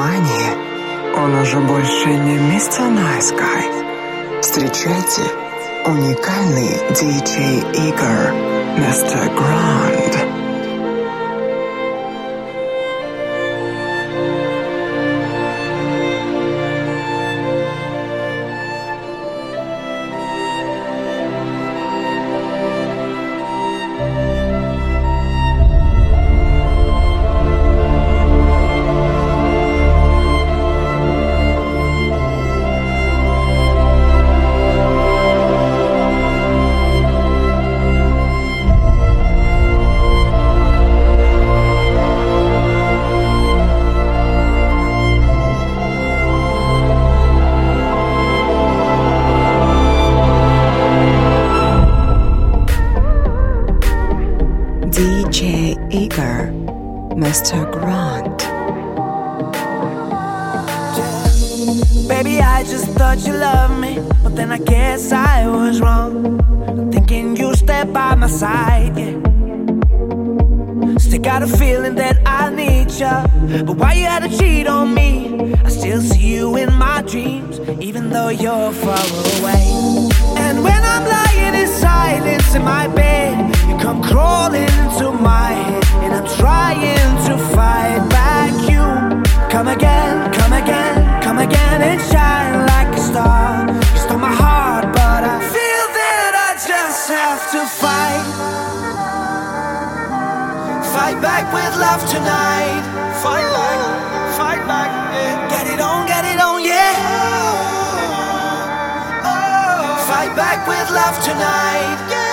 Внимание! Он уже больше не мистер Guy. Встречайте уникальный DJ Игорь, мистер Гранд. to cheat on me. I still see you in my dreams, even though you're far away. And when I'm lying in silence in my bed, you come crawling into my head, and I'm trying to fight back. You come again, come again, come again, and shine like a star. You stole my heart, but I feel that I just have to fight. Fight back with love tonight. Fight back. back with love tonight. Yeah.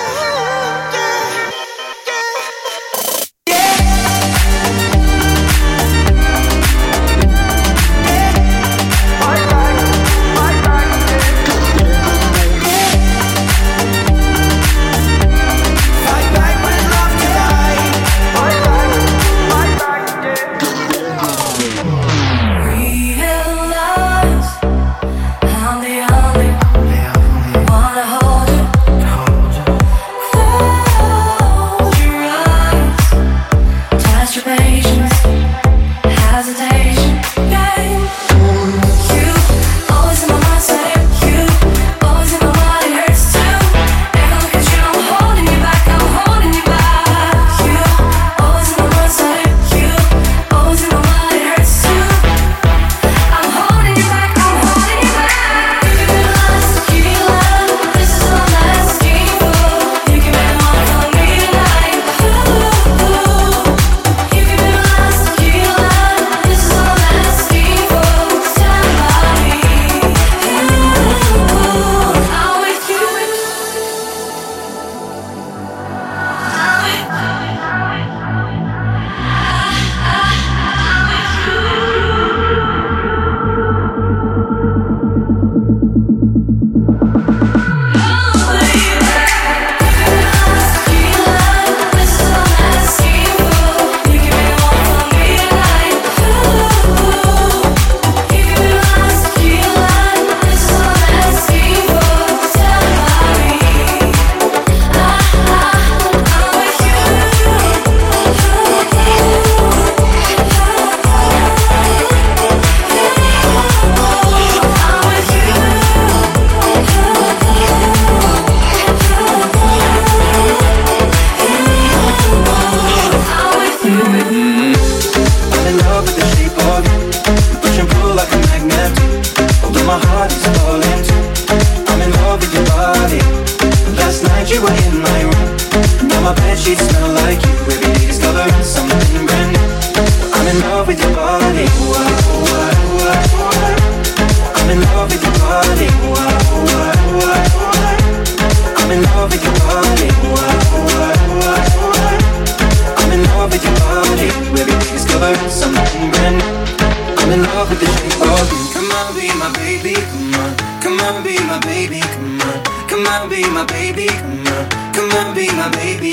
baby,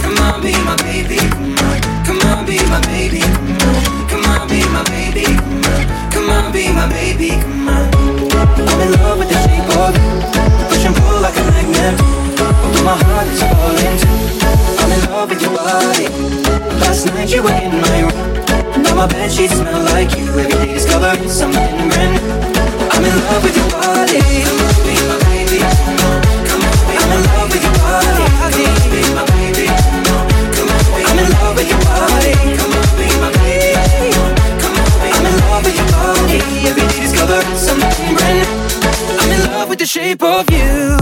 come on. Be my baby, come on. Come on, be my baby, come on. Come on, be my baby, come on. Come on, be my baby, come on. I'm in love with the shape of you. Push and pull like a magnet. Although my heart is falling too. I'm in love with your body. Last night you were in my room. Now my bed sheets smell like you. Every day discovering something. shape of you.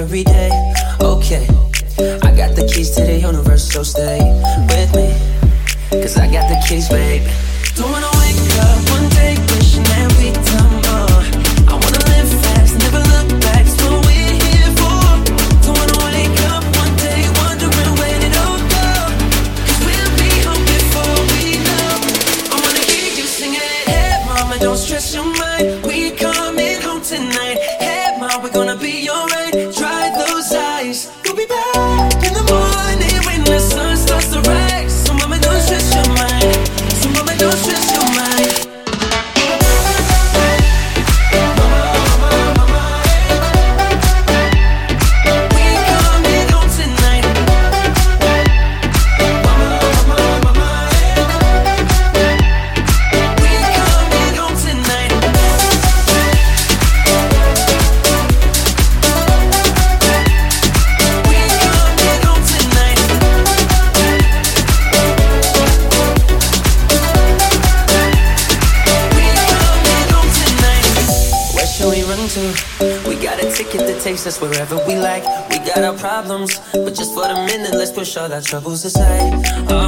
every day. don't wish that troubles aside.